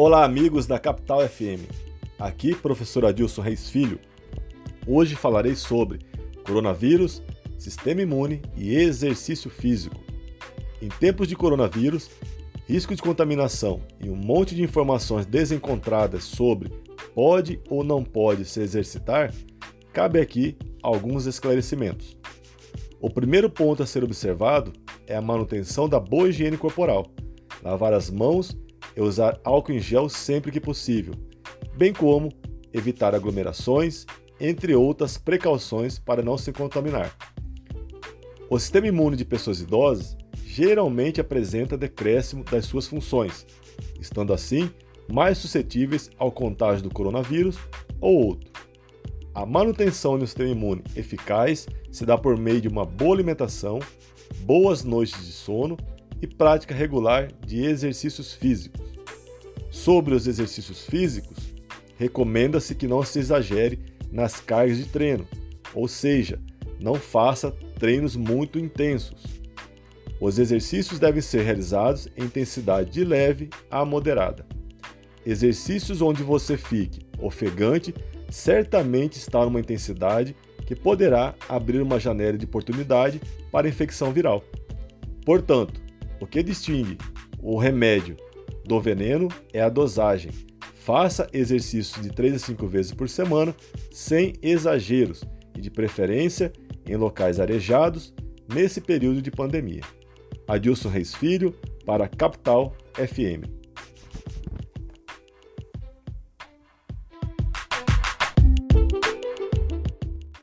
Olá, amigos da Capital FM. Aqui, professor Adilson Reis Filho. Hoje falarei sobre coronavírus, sistema imune e exercício físico. Em tempos de coronavírus, risco de contaminação e um monte de informações desencontradas sobre pode ou não pode se exercitar, cabe aqui alguns esclarecimentos. O primeiro ponto a ser observado é a manutenção da boa higiene corporal, lavar as mãos e usar álcool em gel sempre que possível, bem como evitar aglomerações, entre outras precauções para não se contaminar. O sistema imune de pessoas idosas geralmente apresenta decréscimo das suas funções, estando assim mais suscetíveis ao contágio do coronavírus ou outro. A manutenção do sistema imune eficaz se dá por meio de uma boa alimentação, boas noites de sono e prática regular de exercícios físicos. Sobre os exercícios físicos, recomenda-se que não se exagere nas cargas de treino, ou seja, não faça treinos muito intensos. Os exercícios devem ser realizados em intensidade de leve a moderada. Exercícios onde você fique ofegante certamente está numa intensidade que poderá abrir uma janela de oportunidade para infecção viral. Portanto, o que distingue o remédio do veneno é a dosagem. Faça exercícios de 3 a 5 vezes por semana, sem exageros e de preferência em locais arejados nesse período de pandemia. Adilson Reis Filho, para Capital FM.